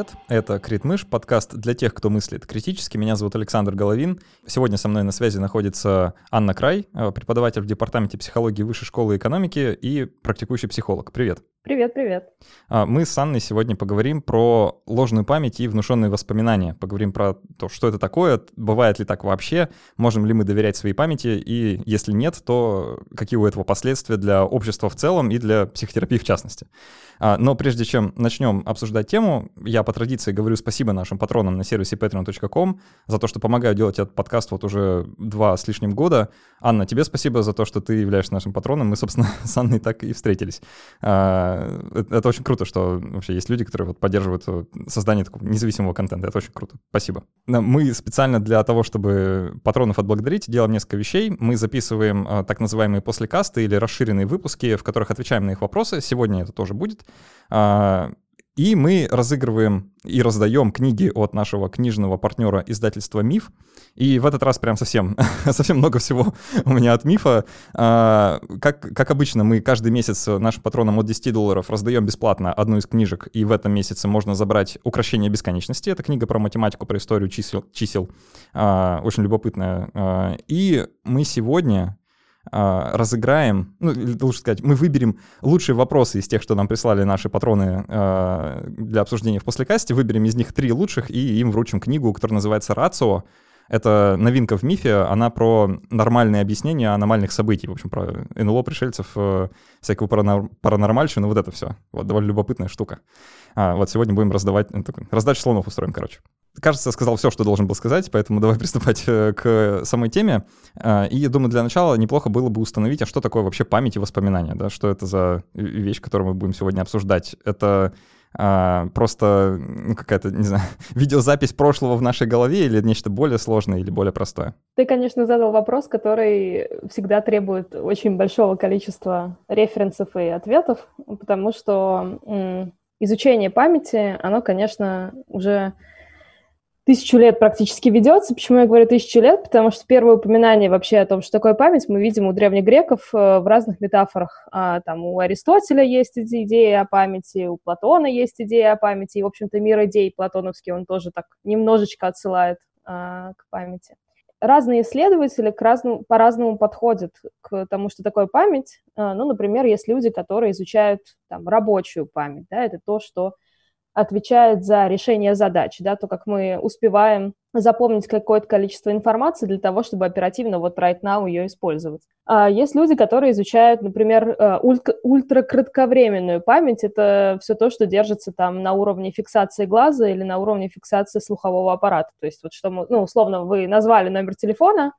Привет, это Критмыш, подкаст для тех, кто мыслит критически. Меня зовут Александр Головин. Сегодня со мной на связи находится Анна Край, э, преподаватель в Департаменте психологии Высшей школы экономики и практикующий психолог. Привет. Привет, привет. А, мы с Анной сегодня поговорим про ложную память и внушенные воспоминания. Поговорим про то, что это такое, бывает ли так вообще, можем ли мы доверять своей памяти, и если нет, то какие у этого последствия для общества в целом и для психотерапии в частности. А, но прежде чем начнем обсуждать тему, я по традиции говорю спасибо нашим патронам на сервисе patreon.com за то, что помогаю делать этот подкаст вот уже два с лишним года. Анна, тебе спасибо за то, что ты являешься нашим патроном. Мы, собственно, с Анной так и встретились. А, это очень круто, что вообще есть люди, которые вот поддерживают э, создание такого независимого контента. Это очень круто. Спасибо. Мы специально для того, чтобы патронов отблагодарить, делаем несколько вещей. Мы записываем э, так называемые послекасты или расширенные выпуски, в которых отвечаем на их вопросы. Сегодня это тоже будет. И мы разыгрываем и раздаем книги от нашего книжного партнера издательства «Миф». И в этот раз прям совсем, совсем много всего у меня от «Мифа». А, как, как обычно, мы каждый месяц нашим патронам от 10 долларов раздаем бесплатно одну из книжек, и в этом месяце можно забрать «Укращение бесконечности». Это книга про математику, про историю чисел. чисел. А, очень любопытная. А, и мы сегодня разыграем, ну, лучше сказать, мы выберем лучшие вопросы из тех, что нам прислали наши патроны э, для обсуждения в послекасте, выберем из них три лучших и им вручим книгу, которая называется «Рацио». Это новинка в мифе, она про нормальные объяснения аномальных событий, в общем, про НЛО, пришельцев, э, всякую паранормальщину, вот это все. Вот довольно любопытная штука. А, вот сегодня будем раздавать, ну, раздачу слонов устроим, короче. Кажется, я сказал все, что должен был сказать, поэтому давай приступать э, к самой теме. А, и думаю, для начала неплохо было бы установить, а что такое вообще память и воспоминания, да, что это за вещь, которую мы будем сегодня обсуждать. Это а, просто ну, какая-то, не знаю, видеозапись прошлого в нашей голове или нечто более сложное или более простое? Ты, конечно, задал вопрос, который всегда требует очень большого количества референсов и ответов, потому что изучение памяти, оно, конечно, уже тысячу лет практически ведется. Почему я говорю тысячу лет? Потому что первое упоминание вообще о том, что такое память, мы видим у древних греков э, в разных метафорах. А, там у Аристотеля есть идея о памяти, у Платона есть идея о памяти, и, в общем-то, мир идей платоновский, он тоже так немножечко отсылает а, к памяти. Разные исследователи к разному, по-разному подходят к тому, что такое память. А, ну, например, есть люди, которые изучают там, рабочую память, да, это то, что отвечает за решение задач, да, то, как мы успеваем запомнить какое-то количество информации для того, чтобы оперативно вот right now ее использовать. А есть люди, которые изучают, например, э, ультра ультракратковременную память. Это все то, что держится там на уровне фиксации глаза или на уровне фиксации слухового аппарата. То есть вот что мы, ну, условно, вы назвали номер телефона,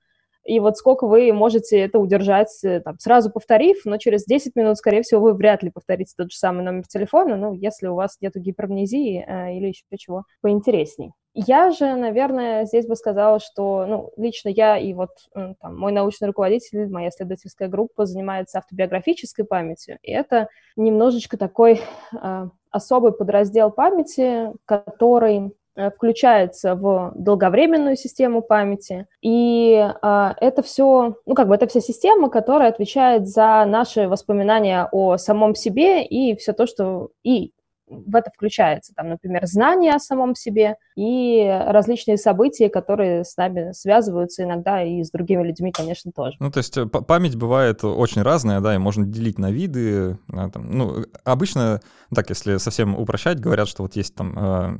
и вот сколько вы можете это удержать, э, там, сразу повторив, но через 10 минут, скорее всего, вы вряд ли повторите тот же самый номер телефона, ну, если у вас нет гипермнезии э, или еще чего поинтересней. Я же, наверное, здесь бы сказала, что, ну, лично я и вот там, мой научный руководитель, моя исследовательская группа занимается автобиографической памятью, и это немножечко такой э, особый подраздел памяти, который включается в долговременную систему памяти. И а, это все, ну как бы это вся система, которая отвечает за наши воспоминания о самом себе и все то, что и в это включается, там, например, знания о самом себе и различные события, которые с нами связываются иногда и с другими людьми, конечно, тоже. Ну, то есть э, память бывает очень разная, да, и можно делить на виды. Да, там, ну, обычно, так, если совсем упрощать, говорят, что вот есть там э,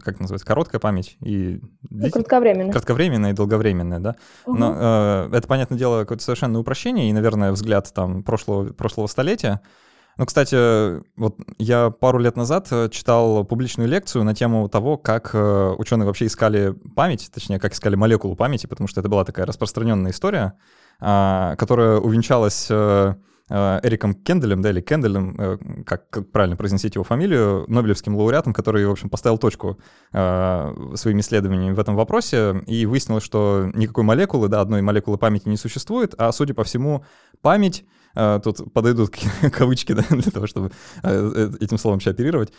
как называется, короткая память и... Ну, кратковременная. Кратковременная и долговременная, да. Угу. Но э, это, понятное дело, какое-то совершенно упрощение и, наверное, взгляд там прошлого, прошлого столетия. Ну, кстати, вот я пару лет назад э, читал публичную лекцию на тему того, как э, ученые вообще искали память, точнее, как искали молекулу памяти, потому что это была такая распространенная история, а, которая увенчалась э, Эриком Кенделем, да, или Кенделем, э, как, как правильно произносить его фамилию, Нобелевским лауреатом, который, в общем, поставил точку э, своими исследованиями в этом вопросе, и выяснилось, что никакой молекулы, да, одной молекулы памяти не существует, а, судя по всему, память тут подойдут кавычки да, для того, чтобы этим словом еще оперировать,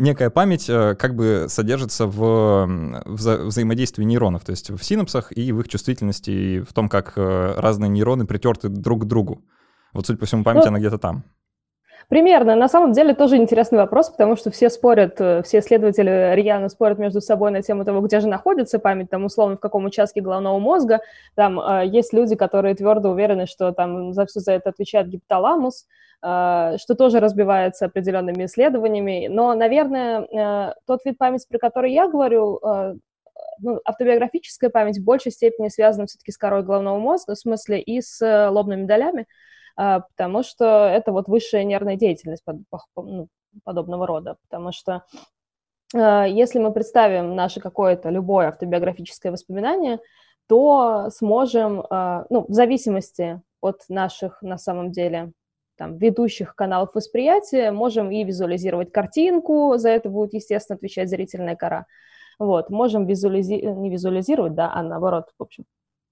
некая память как бы содержится в вза взаимодействии нейронов, то есть в синапсах и в их чувствительности, и в том, как разные нейроны притерты друг к другу. Вот, судя по всему, память, ну, она где-то там. Примерно. На самом деле тоже интересный вопрос, потому что все спорят, э, все исследователи рьяно спорят между собой на тему того, где же находится память, там, условно, в каком участке головного мозга. Там э, есть люди, которые твердо уверены, что там за все за это отвечает гипоталамус, э, что тоже разбивается определенными исследованиями. Но, наверное, э, тот вид памяти, про который я говорю, э, ну, автобиографическая память в большей степени связана все-таки с корой головного мозга, в смысле и с э, лобными долями, потому что это вот высшая нервная деятельность ну, подобного рода, потому что а, если мы представим наше какое-то любое автобиографическое воспоминание, то сможем, а, ну, в зависимости от наших, на самом деле, там, ведущих каналов восприятия, можем и визуализировать картинку, за это будет, естественно, отвечать зрительная кора. Вот, можем визуализировать, не визуализировать, да, а наоборот, в общем,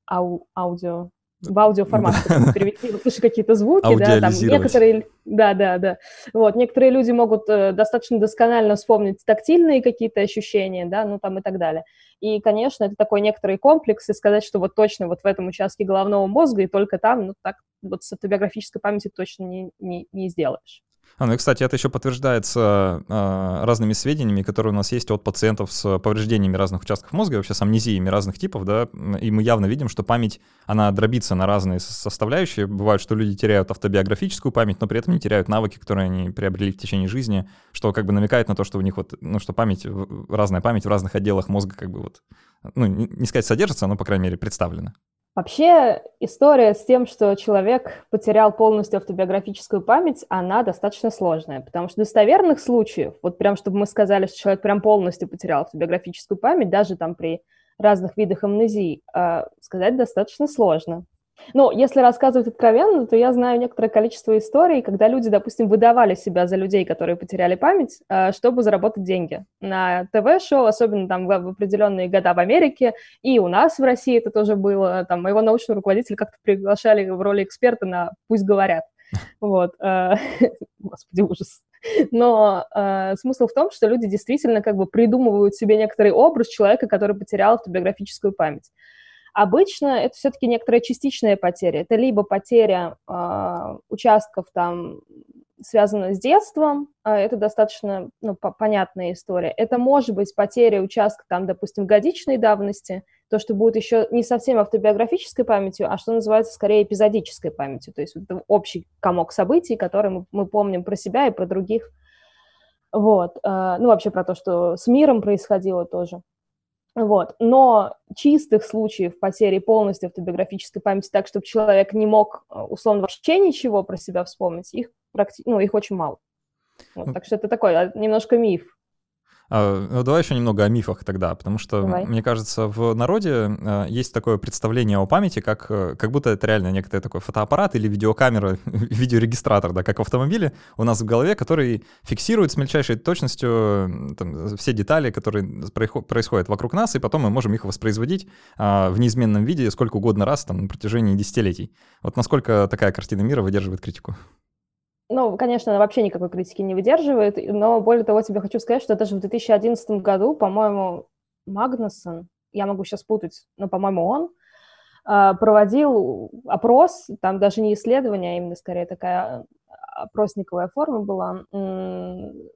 ау аудио, в аудиоформат перевести, слышишь какие-то звуки, да, там некоторые, да, да, да, вот, некоторые люди могут э, достаточно досконально вспомнить тактильные какие-то ощущения, да, ну там и так далее. И, конечно, это такой некоторый комплекс, и сказать, что вот точно вот в этом участке головного мозга и только там, ну так вот с автобиографической памятью точно не, не, не сделаешь. А, ну и, кстати, это еще подтверждается э, разными сведениями, которые у нас есть от пациентов с повреждениями разных участков мозга, вообще с амнезиями разных типов, да, и мы явно видим, что память, она дробится на разные составляющие. Бывает, что люди теряют автобиографическую память, но при этом не теряют навыки, которые они приобрели в течение жизни, что как бы намекает на то, что у них вот, ну, что память, разная память в разных отделах мозга как бы вот, ну, не, сказать содержится, но, по крайней мере, представлена. Вообще история с тем, что человек потерял полностью автобиографическую память, она достаточно сложная, потому что достоверных случаев, вот прям чтобы мы сказали, что человек прям полностью потерял автобиографическую память, даже там при разных видах амнезии, а, сказать достаточно сложно. Ну, если рассказывать откровенно, то я знаю некоторое количество историй, когда люди, допустим, выдавали себя за людей, которые потеряли память, э, чтобы заработать деньги на ТВ-шоу, особенно там в определенные года в Америке, и у нас в России это тоже было. Там моего научного руководителя как-то приглашали в роли эксперта на «Пусть говорят». Вот. Э, господи, ужас. Но э, смысл в том, что люди действительно как бы придумывают себе некоторый образ человека, который потерял автобиографическую память. Обычно это все-таки некоторая частичная потеря. Это либо потеря э, участков там связана с детством, э, это достаточно ну, понятная история. Это может быть потеря участка там, допустим, годичной давности, то, что будет еще не совсем автобиографической памятью, а что называется скорее эпизодической памятью, то есть это общий комок событий, который мы, мы помним про себя и про других. Вот. Э, ну, вообще про то, что с миром происходило тоже. Вот. Но чистых случаев потери полностью автобиографической памяти так, чтобы человек не мог, э, условно, вообще ничего про себя вспомнить, их, практи... ну, их очень мало. Вот, так что это такой а, немножко миф. А, ну, давай еще немного о мифах тогда, потому что, давай. мне кажется, в народе а, есть такое представление о памяти, как, э, как будто это реально некоторый такой фотоаппарат или видеокамера, видеорегистратор, да, как в автомобиле у нас в голове, который фиксирует с мельчайшей точностью там, все детали, которые происходят вокруг нас, и потом мы можем их воспроизводить а, в неизменном виде сколько угодно раз там, на протяжении десятилетий. Вот насколько такая картина мира выдерживает критику? Ну, конечно, она вообще никакой критики не выдерживает, но более того, тебе хочу сказать, что даже в 2011 году, по-моему, Магнусон, я могу сейчас путать, но, по-моему, он а, проводил опрос, там даже не исследование, а именно скорее такая опросниковая форма была,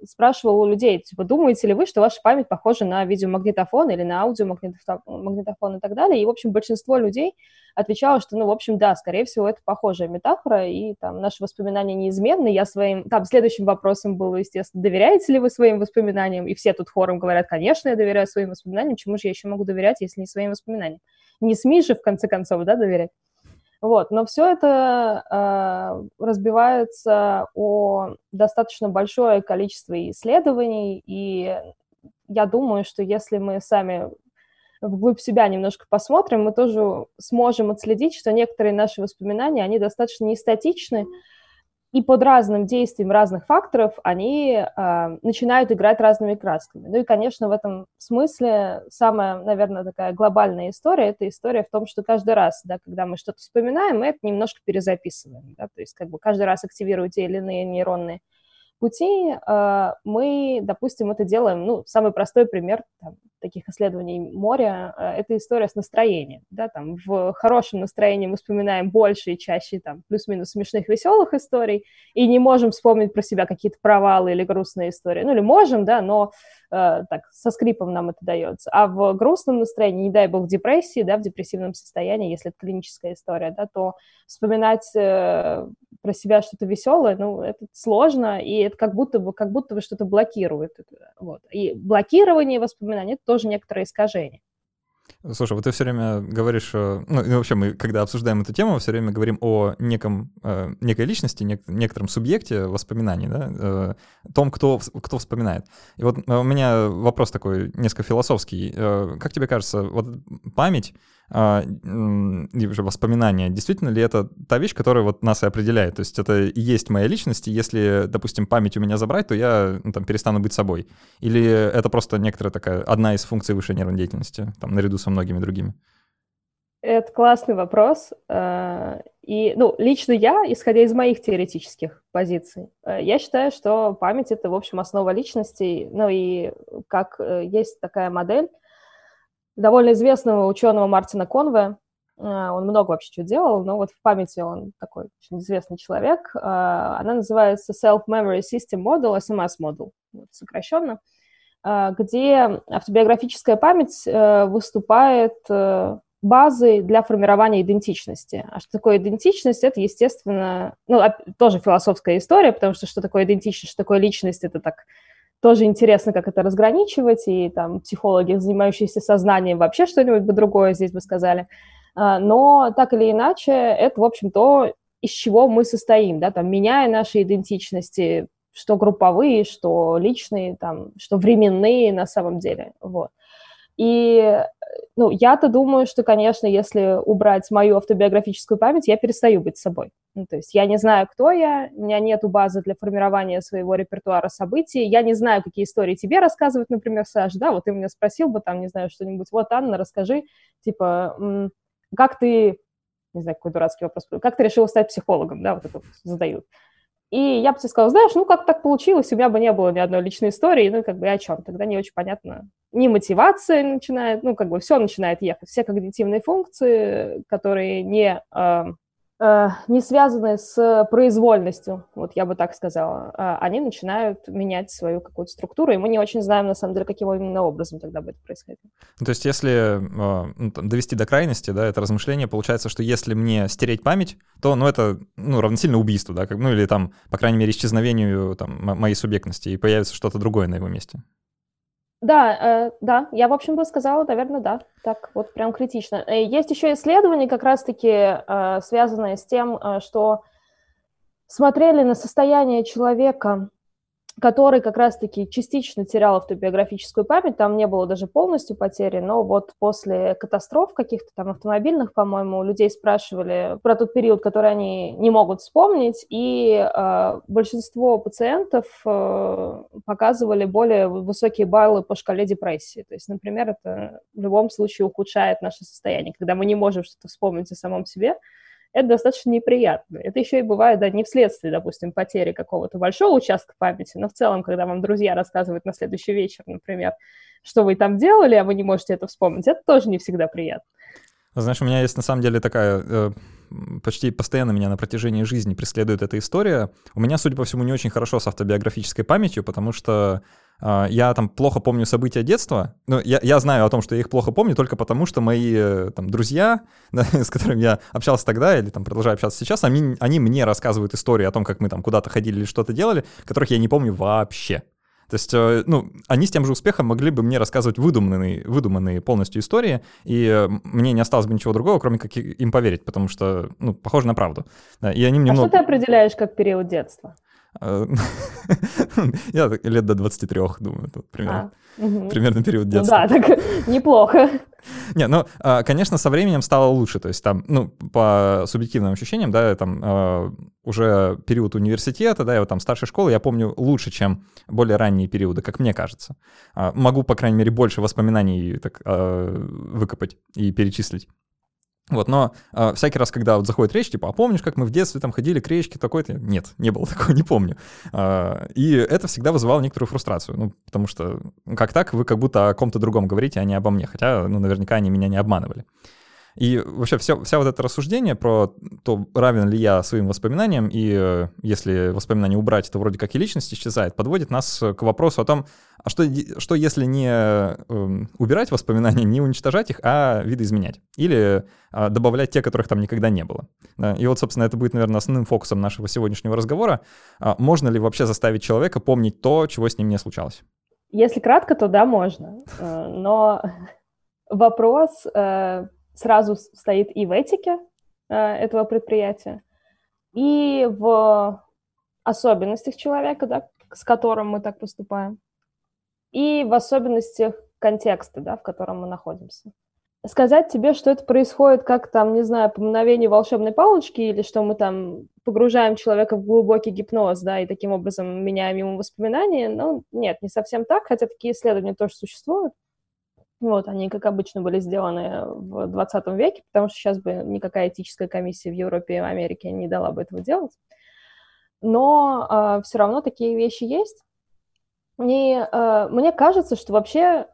спрашивал у людей, типа, думаете ли вы, что ваша память похожа на видеомагнитофон или на аудиомагнитофон и так далее? И, в общем, большинство людей отвечало, что, ну, в общем, да, скорее всего, это похожая метафора, и там наши воспоминания неизменны. Я своим... Там следующим вопросом было, естественно, доверяете ли вы своим воспоминаниям? И все тут хором говорят, конечно, я доверяю своим воспоминаниям. Чему же я еще могу доверять, если не своим воспоминаниям? Не СМИ же, в конце концов, да, доверять? Вот, но все это э, разбивается о достаточно большое количество исследований, и я думаю, что если мы сами вглубь себя немножко посмотрим, мы тоже сможем отследить, что некоторые наши воспоминания, они достаточно не статичны, и под разным действием разных факторов они э, начинают играть разными красками. Ну и, конечно, в этом смысле самая, наверное, такая глобальная история – это история в том, что каждый раз, да, когда мы что-то вспоминаем, мы это немножко перезаписываем. Да, то есть как бы каждый раз активируя те или иные нейронные пути э, мы, допустим, это делаем, ну, самый простой пример там, таких исследований моря э, — это история с настроением, да, там в хорошем настроении мы вспоминаем больше и чаще там плюс-минус смешных, веселых историй и не можем вспомнить про себя какие-то провалы или грустные истории, ну, или можем, да, но э, так, со скрипом нам это дается, а в грустном настроении, не дай бог, в депрессии, да, в депрессивном состоянии, если это клиническая история, да, то вспоминать э, про себя что-то веселое, ну, это сложно, и это как будто бы, как будто бы что-то блокирует. Вот. И блокирование воспоминаний — это тоже некоторое искажение. Слушай, вот ты все время говоришь, ну и вообще мы, когда обсуждаем эту тему, все время говорим о неком, э, некой личности, нек, некотором субъекте воспоминаний, да, э, том, кто, кто вспоминает. И вот у меня вопрос такой несколько философский. Э, как тебе кажется, вот память а, и уже воспоминания, действительно ли это та вещь, которая вот нас и определяет? То есть это и есть моя личность, и если, допустим, память у меня забрать, то я ну, там перестану быть собой? Или это просто некоторая такая, одна из функций высшей нервной деятельности, там, наряду со многими другими? Это классный вопрос. А, и, ну, лично я, исходя из моих теоретических позиций, э, я считаю, что память — это, в общем, основа личности. Ну и как э, есть такая модель, довольно известного ученого Мартина Конве. А, он много вообще чего делал, но вот в памяти он такой очень известный человек. А, она называется Self-Memory System Model, SMS Model, вот, сокращенно, а, где автобиографическая память э, выступает э, базой для формирования идентичности. А что такое идентичность? Это, естественно, ну, тоже философская история, потому что что такое идентичность, что такое личность, это так тоже интересно, как это разграничивать, и там психологи, занимающиеся сознанием, вообще что-нибудь бы другое здесь бы сказали. А, но так или иначе, это, в общем, то, из чего мы состоим, да, там, меняя наши идентичности, что групповые, что личные, там, что временные на самом деле, вот. И ну, я-то думаю, что, конечно, если убрать мою автобиографическую память, я перестаю быть собой. Ну, то есть я не знаю, кто я, у меня нет базы для формирования своего репертуара событий, я не знаю, какие истории тебе рассказывать, например, Саш, да, вот ты меня спросил бы там, не знаю, что-нибудь, вот, Анна, расскажи, типа, как ты, не знаю, какой дурацкий вопрос, как ты решила стать психологом, да, вот это задают. И я бы тебе сказала, знаешь, ну как так получилось, у меня бы не было ни одной личной истории, ну как бы о чем, тогда не очень понятно. Не мотивация начинает, ну как бы все начинает ехать, все когнитивные функции, которые не Э, не связанные с произвольностью, вот я бы так сказала, э, они начинают менять свою какую-то структуру, и мы не очень знаем, на самом деле, каким именно образом тогда будет происходить. Ну, то есть если э, ну, там, довести до крайности, да, это размышление, получается, что если мне стереть память, то, ну, это, ну, равносильно убийству, да, как, ну, или там, по крайней мере, исчезновению там, моей субъектности, и появится что-то другое на его месте. Да, э, да, я, в общем, бы сказала, наверное, да, так вот прям критично. Э, есть еще исследования, как раз-таки э, связанные с тем, э, что смотрели на состояние человека который как раз-таки частично терял автобиографическую память, там не было даже полностью потери, но вот после катастроф каких-то там автомобильных, по-моему, людей спрашивали про тот период, который они не могут вспомнить, и э, большинство пациентов э, показывали более высокие баллы по шкале депрессии. То есть, например, это в любом случае ухудшает наше состояние, когда мы не можем что-то вспомнить о самом себе, это достаточно неприятно. Это еще и бывает, да, не вследствие, допустим, потери какого-то большого участка памяти, но в целом, когда вам друзья рассказывают на следующий вечер, например, что вы там делали, а вы не можете это вспомнить, это тоже не всегда приятно. Знаешь, у меня есть на самом деле такая э, почти постоянно меня на протяжении жизни преследует эта история. У меня, судя по всему, не очень хорошо с автобиографической памятью, потому что я там плохо помню события детства. Ну, я, я знаю о том, что я их плохо помню только потому, что мои э, там друзья, да, с которыми я общался тогда или там продолжаю общаться сейчас, они, они мне рассказывают истории о том, как мы там куда-то ходили или что-то делали, которых я не помню вообще. То есть, э, ну, они с тем же успехом могли бы мне рассказывать выдуманные, выдуманные полностью истории, и э, мне не осталось бы ничего другого, кроме как им поверить, потому что, ну, похоже на правду. И они мне а много... что ты определяешь как период детства? Э, я лет до 23, думаю, тут примерно. А, угу. Примерно период детства. Ну, да, так неплохо. Не, ну, а, конечно, со временем стало лучше. То есть там, ну, по субъективным ощущениям, да, там а, уже период университета, да, и вот там старшей школы я помню лучше, чем более ранние периоды, как мне кажется. Могу, по крайней мере, больше воспоминаний так выкопать и перечислить. Вот, но э, всякий раз, когда вот заходит речь, типа, а помнишь, как мы в детстве там ходили к речке такой-то? Нет, не было такого, не помню. Э, и это всегда вызывало некоторую фрустрацию, ну, потому что, ну, как так, вы как будто о ком-то другом говорите, а не обо мне, хотя, ну, наверняка они меня не обманывали. И вообще вся, вся вот это рассуждение про то, равен ли я своим воспоминаниям, и э, если воспоминания убрать, то вроде как и личность исчезает, подводит нас к вопросу о том, а что, что если не э, убирать воспоминания, не уничтожать их, а видоизменять? Или э, добавлять те, которых там никогда не было? И вот, собственно, это будет, наверное, основным фокусом нашего сегодняшнего разговора. А можно ли вообще заставить человека помнить то, чего с ним не случалось? Если кратко, то да, можно. Э, но вопрос э, сразу стоит и в этике э, этого предприятия, и в особенностях человека, да, с которым мы так поступаем, и в особенностях контекста, да, в котором мы находимся. Сказать тебе, что это происходит как там, не знаю, по мгновению волшебной палочки, или что мы там погружаем человека в глубокий гипноз, да, и таким образом меняем ему воспоминания, ну, нет, не совсем так, хотя такие исследования тоже существуют. Вот, они, как обычно, были сделаны в 20 веке, потому что сейчас бы никакая этическая комиссия в Европе и в Америке не дала бы этого делать. Но э, а, все равно такие вещи есть. И э, мне кажется, что вообще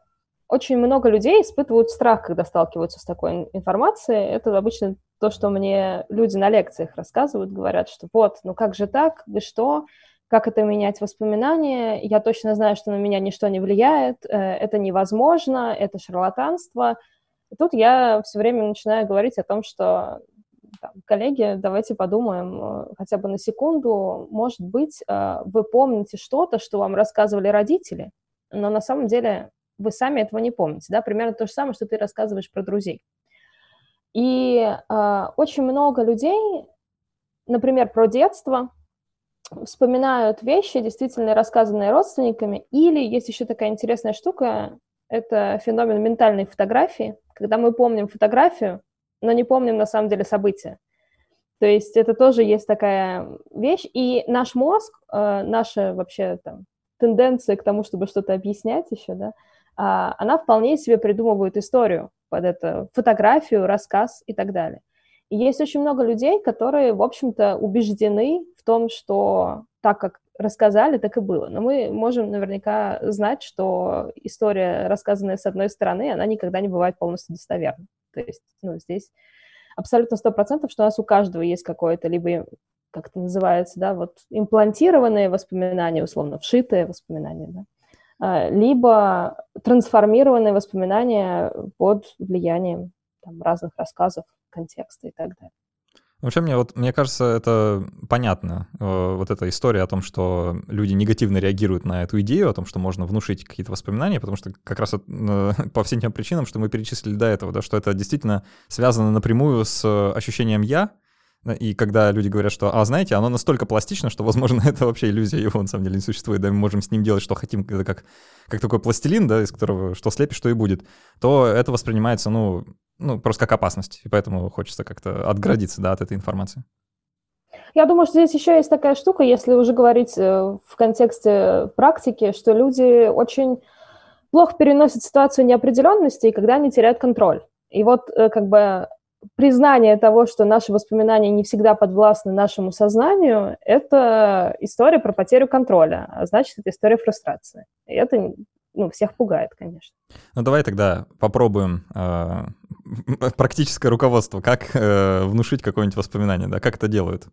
очень много людей испытывают страх, когда сталкиваются с такой информацией. Это обычно то, что мне люди на лекциях рассказывают, говорят, что вот, ну как же так, вы что, как это менять воспоминания, я точно знаю, что на меня ничто не влияет, э, это невозможно, это шарлатанство. И тут я все время начинаю говорить о том, что там, коллеги, давайте подумаем э, хотя бы на секунду, может быть, э, вы помните что-то, что вам рассказывали родители, но на самом деле вы сами этого не помните, да, примерно то же самое, что ты рассказываешь про друзей. И э, очень много людей, например, про детство, вспоминают вещи, действительно рассказанные родственниками, или есть еще такая интересная штука, это феномен ментальной фотографии, когда мы помним фотографию, но не помним на самом деле события. То есть это тоже есть такая вещь, и наш мозг, э, наша вообще там тенденция к тому, чтобы что-то объяснять еще, да, э, она вполне себе придумывает историю под эту фотографию, рассказ и так далее. И есть очень много людей, которые, в общем-то, убеждены в том, что так, как рассказали, так и было. Но мы можем наверняка знать, что история, рассказанная с одной стороны, она никогда не бывает полностью достоверной. То есть, ну, здесь абсолютно сто процентов, что у нас у каждого есть какое-то либо как это называется, да, вот имплантированные воспоминания, условно, вшитые воспоминания, да, а, либо трансформированные воспоминания под влиянием там, разных рассказов, контекста и так далее. Вообще, мне, вот, мне кажется, это понятно. Э, вот эта история о том, что люди негативно реагируют на эту идею, о том, что можно внушить какие-то воспоминания, потому что как раз э, по всем тем причинам, что мы перечислили до этого, да, что это действительно связано напрямую с ощущением «я», и когда люди говорят, что, а знаете, оно настолько пластично, что, возможно, это вообще иллюзия, его на самом деле не существует, да, мы можем с ним делать, что хотим, это как, как такой пластилин, да, из которого что слепишь, что и будет, то это воспринимается, ну, ну, просто как опасность, и поэтому хочется как-то отградиться, да, от этой информации. Я думаю, что здесь еще есть такая штука, если уже говорить э, в контексте практики, что люди очень плохо переносят ситуацию неопределенности, и когда они теряют контроль. И вот э, как бы признание того, что наши воспоминания не всегда подвластны нашему сознанию, это история про потерю контроля, а значит, это история фрустрации. И это ну, всех пугает, конечно. Ну, давай тогда попробуем э, практическое руководство. Как э, внушить какое-нибудь воспоминание, да? Как это делают?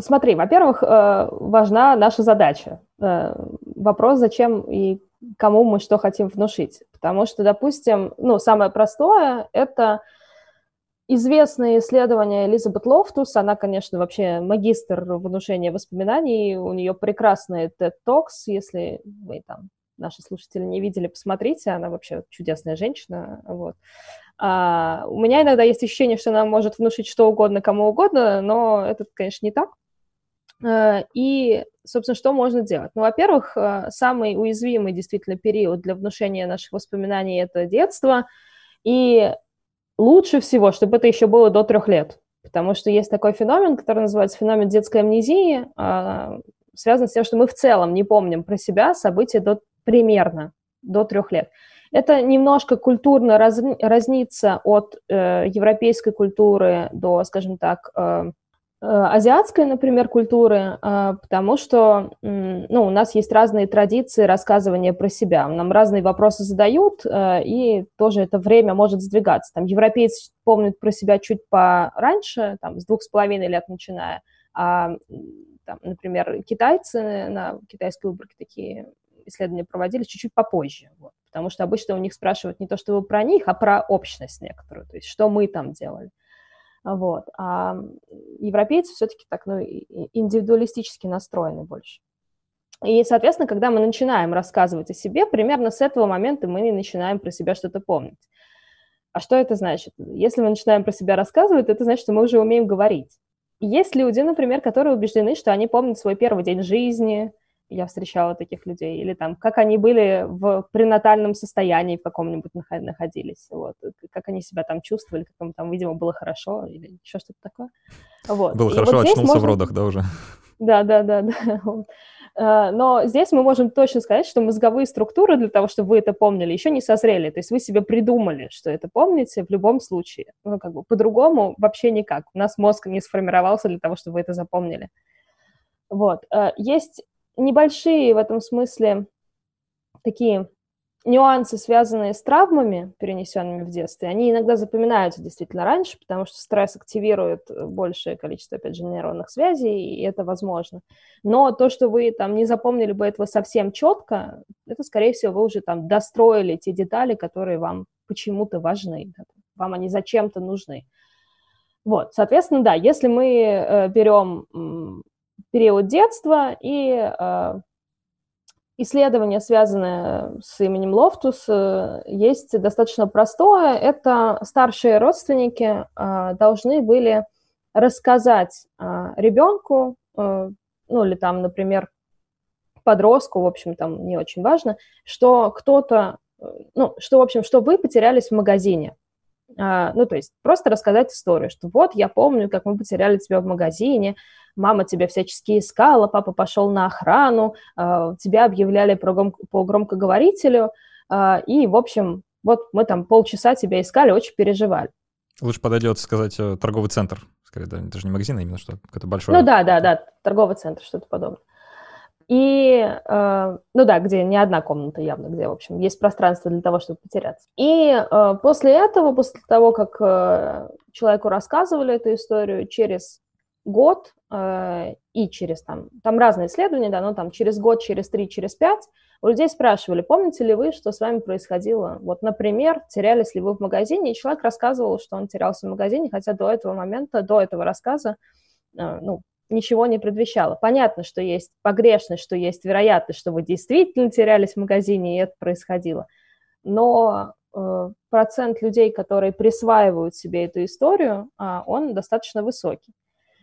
Смотри, во-первых, э, важна наша задача. Э, вопрос, зачем и кому мы что хотим внушить. Потому что, допустим, ну, самое простое — это известное исследование Элизабет Лофтус, она, конечно, вообще магистр внушения воспоминаний, у нее прекрасный TED Talks, если вы там наши слушатели не видели, посмотрите, она вообще чудесная женщина, вот. А, у меня иногда есть ощущение, что она может внушить что угодно кому угодно, но это, конечно, не так. А, и, собственно, что можно делать? Ну, во-первых, а, самый уязвимый действительно период для внушения наших воспоминаний – это детство, и лучше всего, чтобы это еще было до трех лет, потому что есть такой феномен, который называется феномен детской амнезии, а, связан с тем, что мы в целом не помним про себя события до примерно до трех лет. Это немножко культурно раз, разнится от э, европейской культуры до, скажем так, э, азиатской, например, культуры, э, потому что э, ну, у нас есть разные традиции рассказывания про себя. Нам разные вопросы задают, э, и тоже это время может сдвигаться. Там европейцы помнят про себя чуть пораньше, там, с двух с половиной лет начиная, а там, например, китайцы на китайской выборке такие исследования проводились чуть-чуть попозже, вот, потому что обычно у них спрашивают не то, что вы про них, а про общность некоторую, то есть что мы там делали. Вот. А европейцы все-таки так, ну, индивидуалистически настроены больше. И, соответственно, когда мы начинаем рассказывать о себе, примерно с этого момента мы начинаем про себя что-то помнить. А что это значит? Если мы начинаем про себя рассказывать, это значит, что мы уже умеем говорить. Есть люди, например, которые убеждены, что они помнят свой первый день жизни, я встречала таких людей, или там, как они были в пренатальном состоянии в каком-нибудь находились, вот, как они себя там чувствовали, как им там, видимо, было хорошо, или еще что-то такое. Вот. Было и хорошо, вот очнулся можно... в родах, да, уже? Да, да, да, да. Э, но здесь мы можем точно сказать, что мозговые структуры для того, чтобы вы это помнили, еще не созрели. То есть вы себе придумали, что это помните в любом случае. Ну, как бы по-другому вообще никак. У нас мозг не сформировался для того, чтобы вы это запомнили. Вот. Э, есть небольшие в этом смысле такие нюансы, связанные с травмами, перенесенными в детстве, они иногда запоминаются действительно раньше, потому что стресс активирует большее количество, опять же, нейронных связей, и это возможно. Но то, что вы там не запомнили бы этого совсем четко, это, скорее всего, вы уже там достроили те детали, которые вам почему-то важны, вам они зачем-то нужны. Вот, соответственно, да, если мы э, берем период детства и э, исследование, связанное с именем Лофтус, э, есть достаточно простое. Это старшие родственники э, должны были рассказать ребенку, ну или там, например, подростку, в общем, там не очень важно, что кто-то, ну, что, в общем, что вы потерялись в магазине. А, ну, то есть просто рассказать историю, что вот я помню, как мы потеряли тебя в магазине, мама тебя всячески искала, папа пошел на охрану, а, тебя объявляли по громкоговорителю, а, и, в общем, вот мы там полчаса тебя искали, очень переживали. Лучше подойдет сказать э, торговый центр, скорее, да, даже не магазин, а именно что какое-то большое. Ну да, да, да, торговый центр, что-то подобное. И, э, ну да, где не одна комната явно, где, в общем, есть пространство для того, чтобы потеряться. И э, после этого, после того, как э, человеку рассказывали эту историю, через год э, и через там, там разные исследования, да, но там через год, через три, через пять у людей спрашивали, помните ли вы, что с вами происходило? Вот, например, терялись ли вы в магазине, и человек рассказывал, что он терялся в магазине, хотя до этого момента, до этого рассказа, э, ну, ничего не предвещало. Понятно, что есть погрешность, что есть вероятность, что вы действительно терялись в магазине, и это происходило. Но э, процент людей, которые присваивают себе эту историю, э, он достаточно высокий.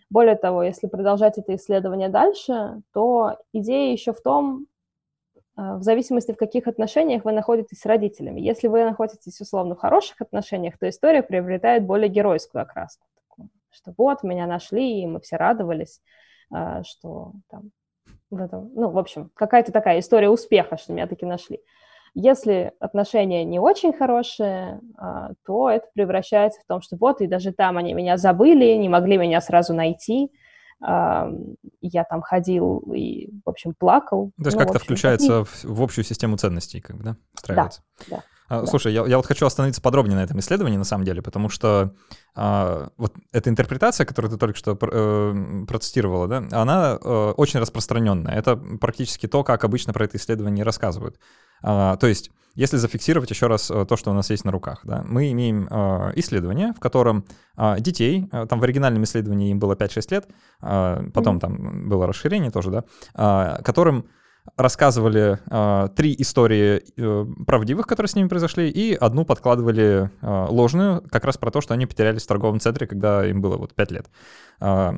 Более того, если продолжать это исследование дальше, то идея еще в том, э, в зависимости, в каких отношениях вы находитесь с родителями. Если вы находитесь, условно, в хороших отношениях, то история приобретает более геройскую окраску что вот, меня нашли, и мы все радовались, а, что там в этом, ну, в общем, какая-то такая история успеха, что меня таки нашли. Если отношения не очень хорошие, а, то это превращается в том, что вот, и даже там они меня забыли, не могли меня сразу найти, а, я там ходил и, в общем, плакал. То есть ну, как-то включается в, в общую систему ценностей, как бы, да, встраивается? Да, да. А, да. Слушай, я, я вот хочу остановиться подробнее на этом исследовании, на самом деле, потому что а, вот эта интерпретация, которую ты только что э, процитировала, да, она э, очень распространенная. Это практически то, как обычно про это исследование рассказывают. А, то есть, если зафиксировать еще раз э, то, что у нас есть на руках, да, мы имеем э, исследование, в котором э, детей, э, там в оригинальном исследовании им было 5-6 лет, э, потом mm-hmm. там было расширение тоже, да, э, которым рассказывали э, три истории э, правдивых, которые с ними произошли, и одну подкладывали э, ложную, как раз про то, что они потерялись в торговом центре, когда им было вот пять лет. Э,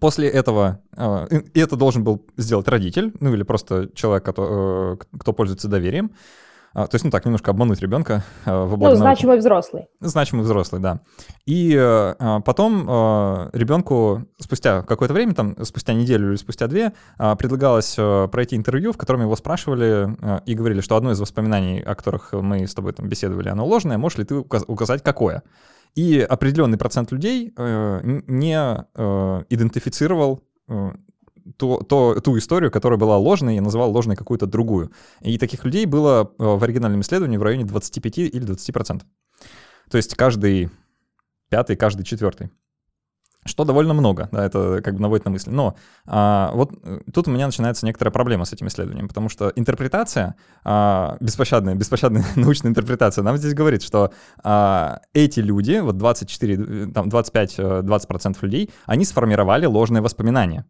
после этого, э, это должен был сделать родитель, ну или просто человек, кто, э, кто пользуется доверием. А, то есть, ну так, немножко обмануть ребенка а, в Ну, значимый взрослый. Значимый взрослый, да. И а, потом а, ребенку спустя какое-то время, там, спустя неделю или спустя две, а, предлагалось а, пройти интервью, в котором его спрашивали а, и говорили, что одно из воспоминаний, о которых мы с тобой там беседовали, оно ложное, можешь ли ты указать, какое? И определенный процент людей э, не э, идентифицировал то, то, ту историю, которая была ложной, и называл ложной какую-то другую. И таких людей было э, в оригинальном исследовании в районе 25 или 20%. То есть каждый пятый, каждый четвертый. Что довольно много, да, это как бы наводит на мысли. Но а, вот э, тут у меня начинается некоторая проблема с этим исследованием, потому что интерпретация, а, беспощадная, беспощадная научная интерпретация, нам здесь говорит, что а, эти люди, вот 24, э, там 25-20% людей, они сформировали ложные воспоминания.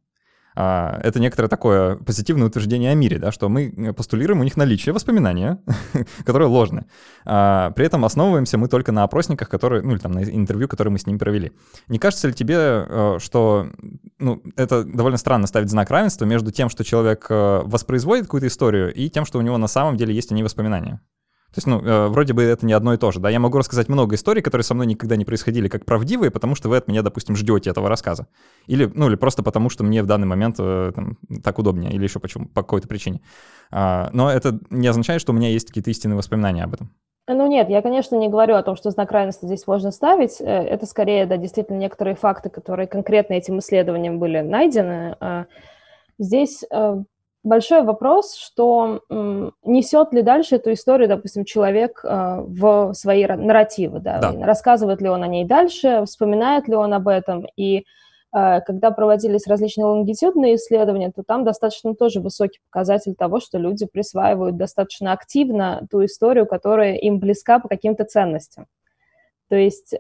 А, это некоторое такое позитивное утверждение о мире, да, что мы постулируем у них наличие воспоминания, которые ложны. А, при этом основываемся мы только на опросниках, которые, ну или там на интервью, которые мы с ними провели. Не кажется ли тебе, э, что ну, это довольно странно ставить знак равенства между тем, что человек э, воспроизводит какую-то историю, и тем, что у него на самом деле есть о ней воспоминания? То есть, ну, э, вроде бы это не одно и то же, да. Я могу рассказать много историй, которые со мной никогда не происходили, как правдивые, потому что вы от меня, допустим, ждете этого рассказа. Или, ну, или просто потому, что мне в данный момент э, там, так удобнее, или еще почему, по какой-то причине. А, но это не означает, что у меня есть какие-то истинные воспоминания об этом. Ну нет, я, конечно, не говорю о том, что знак равенства здесь можно ставить. Э, это скорее, да, действительно некоторые факты, которые конкретно этим исследованием были найдены. А здесь большой вопрос, что несет ли дальше эту историю, допустим, человек э, в свои нарративы, да? да, рассказывает ли он о ней дальше, вспоминает ли он об этом, и э, когда проводились различные лонгитюдные исследования, то там достаточно тоже высокий показатель того, что люди присваивают достаточно активно ту историю, которая им близка по каким-то ценностям. То есть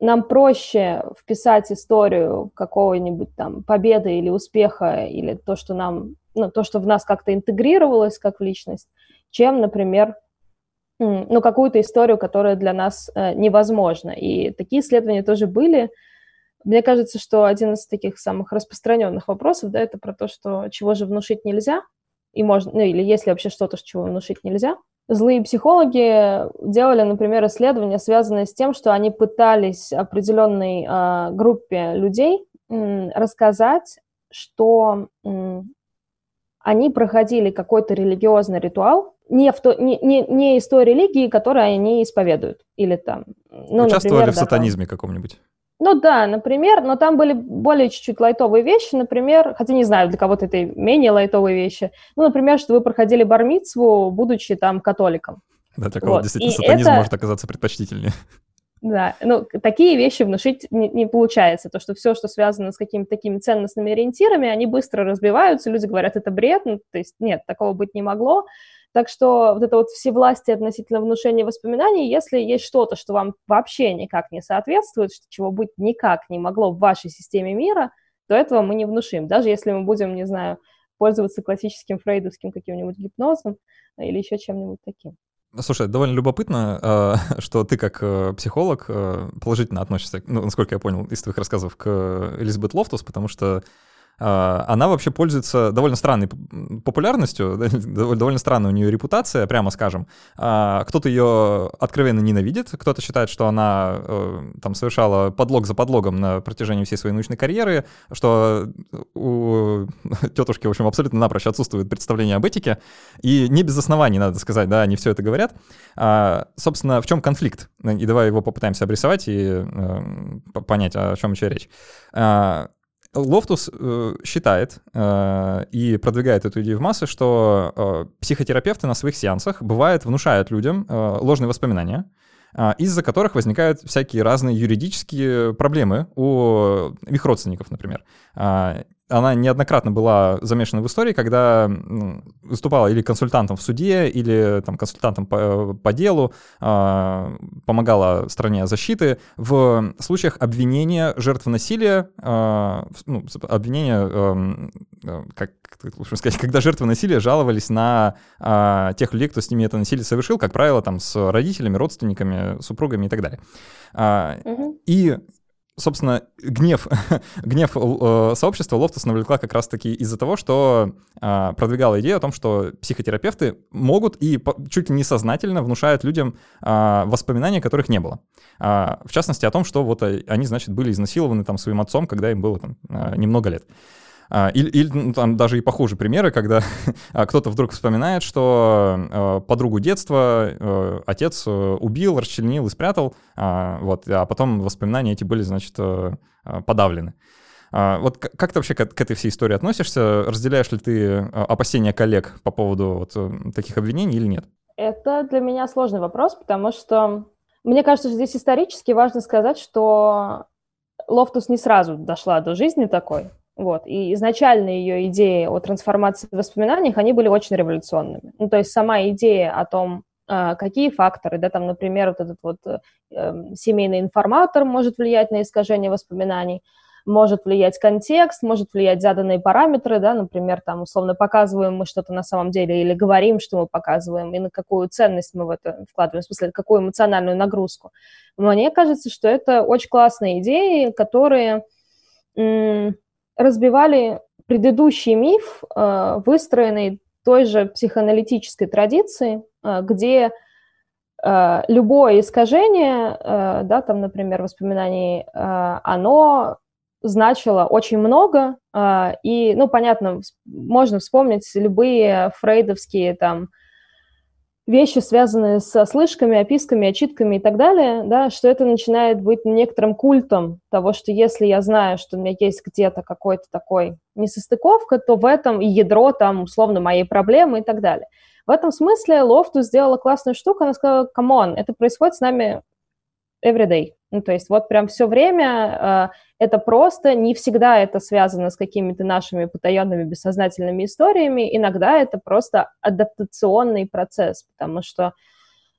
нам проще вписать историю какого-нибудь там победы или успеха, или то, что нам, ну, то, что в нас как-то интегрировалось как в личность, чем, например, ну, какую-то историю, которая для нас э, невозможна. И такие исследования тоже были. Мне кажется, что один из таких самых распространенных вопросов, да, это про то, что чего же внушить нельзя, и можно, ну, или есть ли вообще что-то, чего внушить нельзя – Злые психологи делали, например, исследования, связанные с тем, что они пытались определенной э, группе людей э, рассказать, что э, они проходили какой-то религиозный ритуал, не, в то, не, не, не из той религии, которую они исповедуют. Или там, ну, Участвовали например, в сатанизме да, каком-нибудь. Ну да, например, но там были более чуть-чуть лайтовые вещи, например, хотя не знаю, для кого-то это менее лайтовые вещи, ну, например, что вы проходили бармицву, будучи там католиком. Да, для кого вот. действительно И сатанизм это... может оказаться предпочтительнее. Да, ну, такие вещи внушить не, не получается. То, что все, что связано с какими-то такими ценностными ориентирами, они быстро разбиваются, люди говорят, это бред, ну, то есть нет, такого быть не могло. Так что вот это вот всевластие относительно внушения воспоминаний, если есть что-то, что вам вообще никак не соответствует, чего быть никак не могло в вашей системе мира, то этого мы не внушим. Даже если мы будем, не знаю, пользоваться классическим фрейдовским каким-нибудь гипнозом или еще чем-нибудь таким. Слушай, довольно любопытно, а, что ты как э, психолог э, положительно относишься, ну, насколько я понял из твоих рассказов, к Элизабет Лофтус, потому что она вообще пользуется довольно странной популярностью, довольно странная у нее репутация, прямо скажем. А, кто-то ее откровенно ненавидит, кто-то считает, что она э, там совершала подлог за подлогом на протяжении всей своей научной карьеры, что у тетушки, в общем, абсолютно напрочь отсутствует представление об этике, и не без оснований, надо сказать, да, они все это говорят. А, собственно, в чем конфликт? И давай его попытаемся обрисовать и э, понять, о чем еще речь. Лофтус э, считает э, и продвигает эту идею в массы, что э, психотерапевты на своих сеансах бывает внушают людям э, ложные воспоминания, э, из-за которых возникают всякие разные юридические проблемы у их родственников, например. Э, она неоднократно была замешана в истории, когда выступала или консультантом в суде, или там, консультантом по, по делу, э, помогала стороне защиты в случаях обвинения жертв насилия, э, ну, обвинения, эм, э, как лучше сказать, когда жертвы насилия жаловались на э, тех людей, кто с ними это насилие совершил, как правило, там с родителями, родственниками, супругами и так далее. Э, угу. И собственно, гнев, гнев э, сообщества Лофтус навлекла как раз-таки из-за того, что э, продвигала идею о том, что психотерапевты могут и по, чуть ли не сознательно внушают людям э, воспоминания, которых не было. Э, в частности, о том, что вот они, значит, были изнасилованы там своим отцом, когда им было там э, немного лет. А, или, или ну, там даже и похуже примеры, когда а, кто-то вдруг вспоминает, что э, подругу детства э, отец э, убил, расчленил и спрятал, э, вот, а потом воспоминания эти были, значит, э, подавлены. А, вот как ты вообще к, к этой всей истории относишься? Разделяешь ли ты опасения коллег по поводу вот таких обвинений или нет? Это для меня сложный вопрос, потому что мне кажется, что здесь исторически важно сказать, что Лофтус не сразу дошла до жизни такой. Вот. И изначально ее идеи о трансформации в воспоминаниях, они были очень революционными. Ну, то есть сама идея о том, а, какие факторы, да, там, например, вот этот вот э, эм, семейный информатор может влиять на искажение воспоминаний, может влиять контекст, может влиять заданные параметры, да, например, там, условно, показываем мы что-то на самом деле или говорим, что мы показываем, и на какую ценность мы в это вкладываем, в смысле, какую эмоциональную нагрузку. Мне кажется, что это очень классные идеи, которые разбивали предыдущий миф, э, выстроенный той же психоаналитической традиции, э, где э, любое искажение, да, там, например, воспоминаний, оно значило очень много, и, ну, понятно, можно вспомнить любые фрейдовские там вещи, связанные с ослышками, описками, очитками и так далее, да, что это начинает быть некоторым культом того, что если я знаю, что у меня есть где-то какой-то такой несостыковка, то в этом и ядро там условно моей проблемы и так далее. В этом смысле Лофтус сделала классную штуку, она сказала, come on, это происходит с нами every day. Ну, то есть вот прям все время э, это просто, не всегда это связано с какими-то нашими потаенными бессознательными историями, иногда это просто адаптационный процесс, потому что,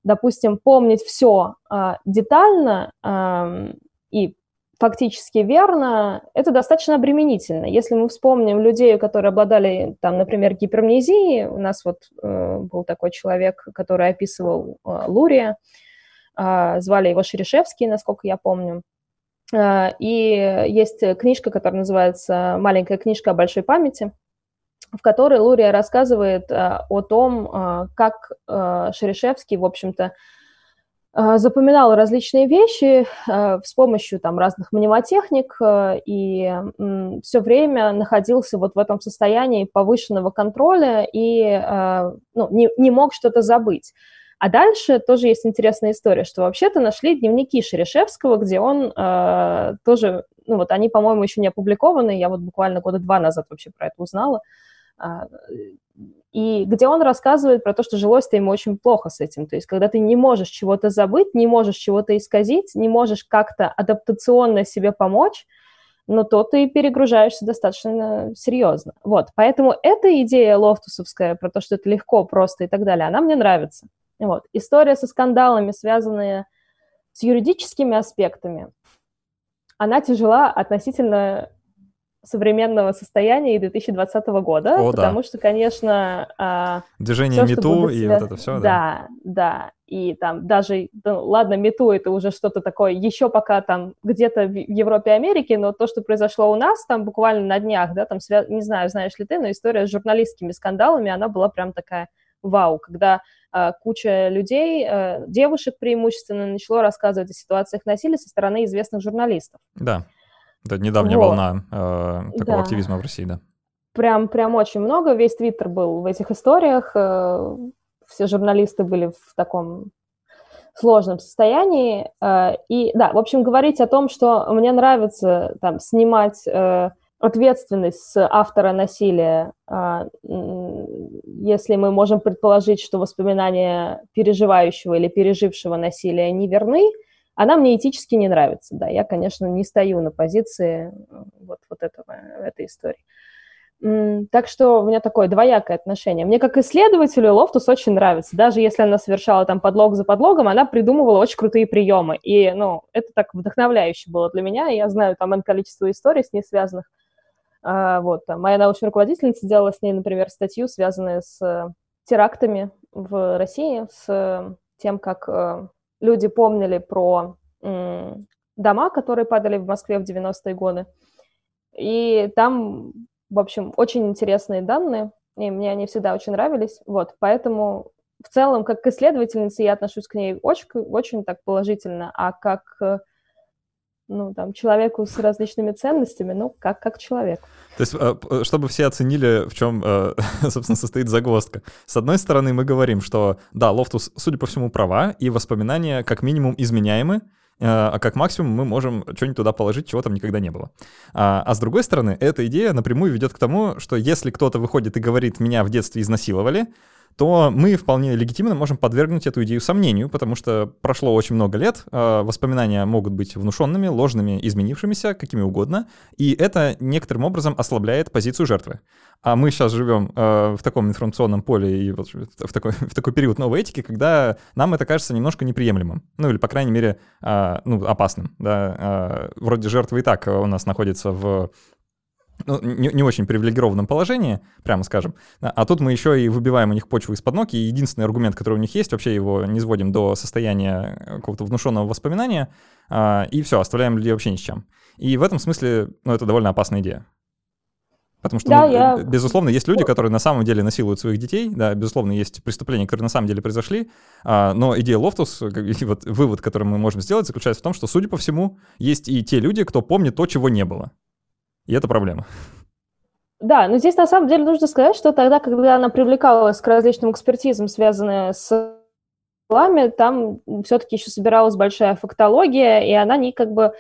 допустим, помнить все э, детально э, и фактически верно, это достаточно обременительно. Если мы вспомним людей, которые обладали, там, например, гипермнезией, у нас вот э, был такой человек, который описывал э, Лурия, а, звали его Шерешевский, насколько я помню. А, и есть книжка, которая называется «Маленькая книжка о большой памяти», в которой Лурия рассказывает а, о том, как Шерешевский, в общем-то, запоминал различные вещи с помощью там разных мнемотехник и все время находился вот в этом состоянии повышенного контроля и ну, не, не мог что-то забыть. А дальше тоже есть интересная история, что вообще-то нашли дневники Шерешевского, где он э, тоже, ну вот они, по-моему, еще не опубликованы, я вот буквально года два назад вообще про это узнала, э, и где он рассказывает про то, что жилось-то ему очень плохо с этим. То есть, когда ты не можешь чего-то забыть, не можешь чего-то исказить, не можешь как-то адаптационно себе помочь, но то ты перегружаешься достаточно серьезно. Вот, поэтому эта идея лофтусовская про то, что это легко, просто и так далее, она мне нравится. Вот. История со скандалами, связанная с юридическими аспектами, она тяжела относительно современного состояния и 2020 года, О, потому да. что, конечно... А, Движение МИТУ и вот это все, да? Да, да. И там даже, ну, ладно, МИТУ это уже что-то такое, еще пока там где-то в Европе и Америке, но то, что произошло у нас там буквально на днях, да, там, свя... не знаю, знаешь ли ты, но история с журналистскими скандалами, она была прям такая вау, когда э, куча людей, э, девушек преимущественно, начало рассказывать о ситуациях насилия со стороны известных журналистов. Да, это недавняя вот. волна э, такого да. активизма в России, да. Прям, прям очень много, весь Твиттер был в этих историях, э, все журналисты были в таком сложном состоянии. Э, и да, в общем, говорить о том, что мне нравится там снимать э, ответственность с автора насилия, а, если мы можем предположить, что воспоминания переживающего или пережившего насилия не верны, она мне этически не нравится. Да, я, конечно, не стою на позиции э, вот, вот этого, этой истории. Так что у меня такое двоякое отношение. Мне как исследователю Лофтус очень нравится. Даже если она совершала там подлог за подлогом, она придумывала очень крутые приемы. И, ну, это так вдохновляюще было для меня. Я знаю там N количество историй с ней связанных. А, вот, моя научная руководительница делала с ней, например, статью, связанную с э, терактами в России, с тем, как э, люди помнили про дома, которые падали в Москве в 90-е годы. И там, в общем, очень интересные данные, и мне они всегда очень нравились. Вот, поэтому в целом, как к исследовательнице, я отношусь к ней очень, очень так положительно, а как ну, там, человеку с различными ценностями, ну, как, как человек. То есть, э, чтобы все оценили, в чем, э, собственно, состоит загвоздка. С одной стороны, мы говорим, что, да, Лофтус, судя по всему, права, и воспоминания как минимум изменяемы, э, а как максимум мы можем что-нибудь туда положить, чего там никогда не было. А, а с другой стороны, эта идея напрямую ведет к тому, что если кто-то выходит и говорит, меня в детстве изнасиловали, то мы вполне легитимно можем подвергнуть эту идею сомнению, потому что прошло очень много лет, а, воспоминания могут быть внушенными, ложными, изменившимися, какими угодно, и это некоторым образом ослабляет позицию жертвы. А мы сейчас живем э, в таком информационном поле и вот в такой, в такой период новой этики, когда нам это кажется немножко неприемлемым, ну или, по крайней мере, э, ну, опасным. Да? Вроде жертвы и так у нас находится в ну, не, не очень привилегированном положении, прямо скажем. А тут мы еще и выбиваем у них почву из-под ног, и единственный аргумент, который у них есть, вообще его не сводим до состояния какого-то внушенного воспоминания, а, и все, оставляем людей вообще ни с чем. И в этом смысле, ну, это довольно опасная идея. Потому что, да, ну, я... безусловно, есть люди, которые на самом деле насилуют своих детей, да, безусловно, есть преступления, которые на самом деле произошли, а, но идея Лофтус, и вот вывод, который мы можем сделать, заключается в том, что, судя по всему, есть и те люди, кто помнит то, чего не было. И это проблема. Да, но здесь на самом деле нужно сказать, что тогда, когда она привлекалась к различным экспертизам, связанным с делами, там все-таки еще собиралась большая фактология, и она не как бы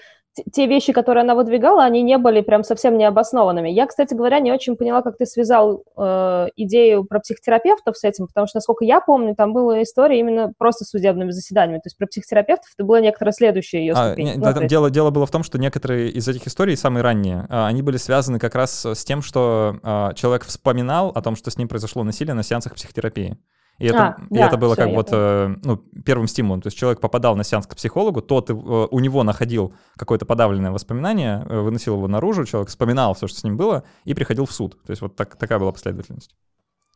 те вещи, которые она выдвигала, они не были прям совсем необоснованными. Я, кстати говоря, не очень поняла, как ты связал э, идею про психотерапевтов с этим, потому что, насколько я помню, там была история именно просто с судебными заседаниями. То есть про психотерапевтов это была некоторая следующая ее ступень. А, не, ну, там дело, дело было в том, что некоторые из этих историй, самые ранние, а, они были связаны как раз с тем, что а, человек вспоминал о том, что с ним произошло насилие на сеансах психотерапии. И это, а, и да, это было все, как вот э, ну, первым стимулом. То есть человек попадал на сеанс к психологу, тот э, у него находил какое-то подавленное воспоминание, э, выносил его наружу, человек вспоминал все, что с ним было, и приходил в суд. То есть вот так, такая была последовательность.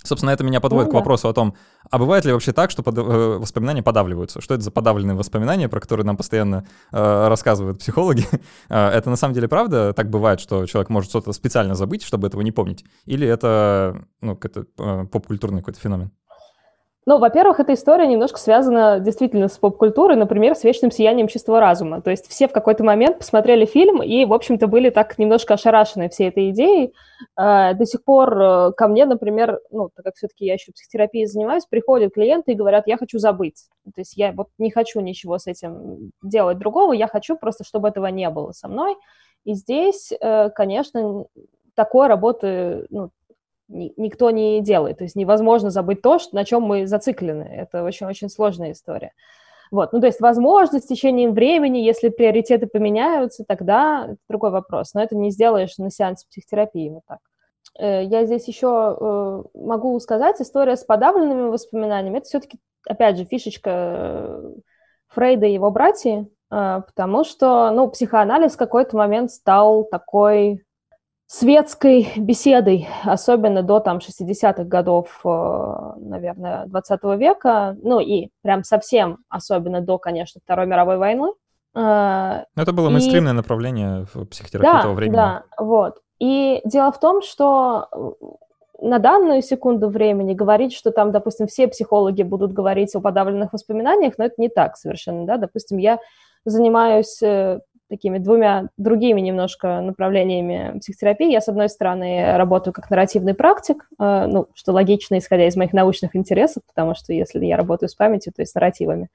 Собственно, это меня подводит ну, к вопросу да. о том, а бывает ли вообще так, что под, э, воспоминания подавливаются? Что это за подавленные воспоминания, про которые нам постоянно э, рассказывают психологи? э, это на самом деле правда? Так бывает, что человек может что-то специально забыть, чтобы этого не помнить? Или это ну, какой-то э, поп-культурный какой-то феномен? Ну, во-первых, эта история немножко связана действительно с поп-культурой, например, с «Вечным сиянием чистого разума». То есть все в какой-то момент посмотрели фильм и, в общем-то, были так немножко ошарашены всей этой идеей. А, до сих пор э, ко мне, например, ну, так как все-таки я еще психотерапией занимаюсь, приходят клиенты и говорят, я хочу забыть. То есть я вот не хочу ничего с этим делать другого, я хочу просто, чтобы этого не было со мной. И здесь, э, конечно, такой работы ну, никто не делает. То есть невозможно забыть то, на чем мы зациклены. Это очень-очень сложная история. Вот. Ну, то есть, возможно, с течением времени, если приоритеты поменяются, тогда это другой вопрос. Но это не сделаешь на сеансе психотерапии вот так. Э, я здесь еще э, могу сказать, история с подавленными воспоминаниями, это все-таки, опять же, фишечка э, Фрейда и его братьев, потому что, ну, психоанализ в какой-то момент стал такой светской беседой, особенно до там 60-х годов, э, наверное, 20 века, ну и прям совсем, особенно до, конечно, Второй мировой войны. Э, Это было мейнстримное и... направление в психотерапии да, того времени. Да, вот. И дело в том, что на данную секунду времени говорить, что там, допустим, все психологи будут говорить о подавленных воспоминаниях, но это не так совершенно, да, допустим, я занимаюсь э, такими двумя другими немножко направлениями психотерапии. Я, с одной стороны, работаю как нарративный практик, э, ну, что логично, исходя из моих научных интересов, потому что если я работаю с памятью, то есть с нарративами.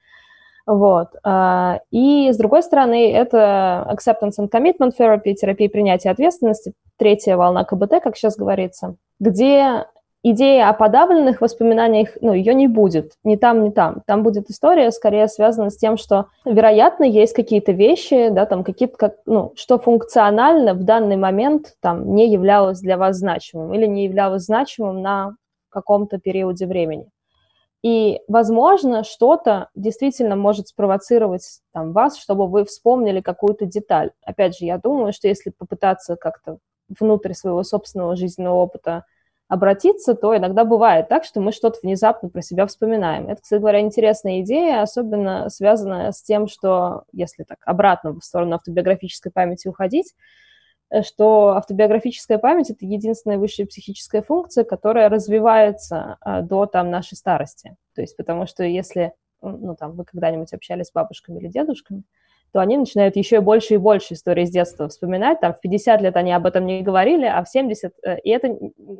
Вот. Э, и, с другой стороны, это acceptance and commitment therapy, терапия принятия ответственности, третья волна КБТ, как сейчас говорится, где идея о подавленных воспоминаниях, ну, ее не будет. Ни там, ни там. Там будет история скорее связана с тем, что, вероятно, есть какие-то вещи, да, там какие-то, как, ну, что функционально в данный момент там не являлось для вас значимым или не являлось значимым на каком-то периоде времени. И, возможно, что-то действительно может спровоцировать там, вас, чтобы вы вспомнили какую-то деталь. Опять же, я думаю, что если попытаться как-то внутрь своего собственного жизненного опыта обратиться, то иногда бывает так, что мы что-то внезапно про себя вспоминаем. Это, кстати говоря, интересная идея, особенно связанная с тем, что, если так обратно в сторону автобиографической памяти уходить, э, что автобиографическая память — это единственная высшая психическая функция, которая развивается а, до там, нашей старости. То есть потому что если ну, там, вы когда-нибудь общались с бабушками или дедушками, то они начинают еще и больше и больше истории с детства вспоминать. Там в 50 лет они об этом не говорили, а в 70... Э, и это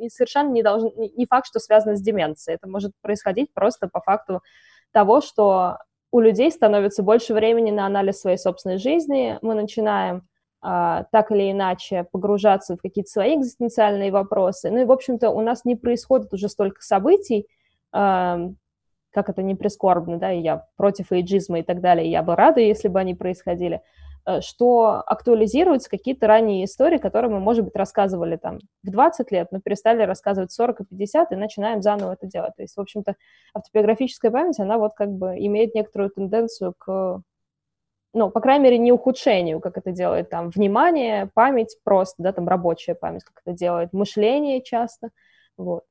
совершенно не, должен, не факт, что связано с деменцией. Это может происходить просто по факту того, что у людей становится больше времени на анализ своей собственной жизни. Мы начинаем а, так или иначе погружаться в какие-то свои экзистенциальные вопросы. Ну и, в общем-то, у нас не происходит уже столько событий, как это не прискорбно, да, и я против эйджизма и так далее, я бы рада, если бы они происходили, э, что актуализируются какие-то ранние истории, которые мы, может быть, рассказывали там в 20 лет, но перестали рассказывать 40 и 50 и начинаем заново это делать. То есть, в общем-то, автобиографическая память, она вот как бы имеет некоторую тенденцию к ну, по крайней мере, не ухудшению, как это делает там внимание, память просто, да, там рабочая память, как это делает мышление часто, вот.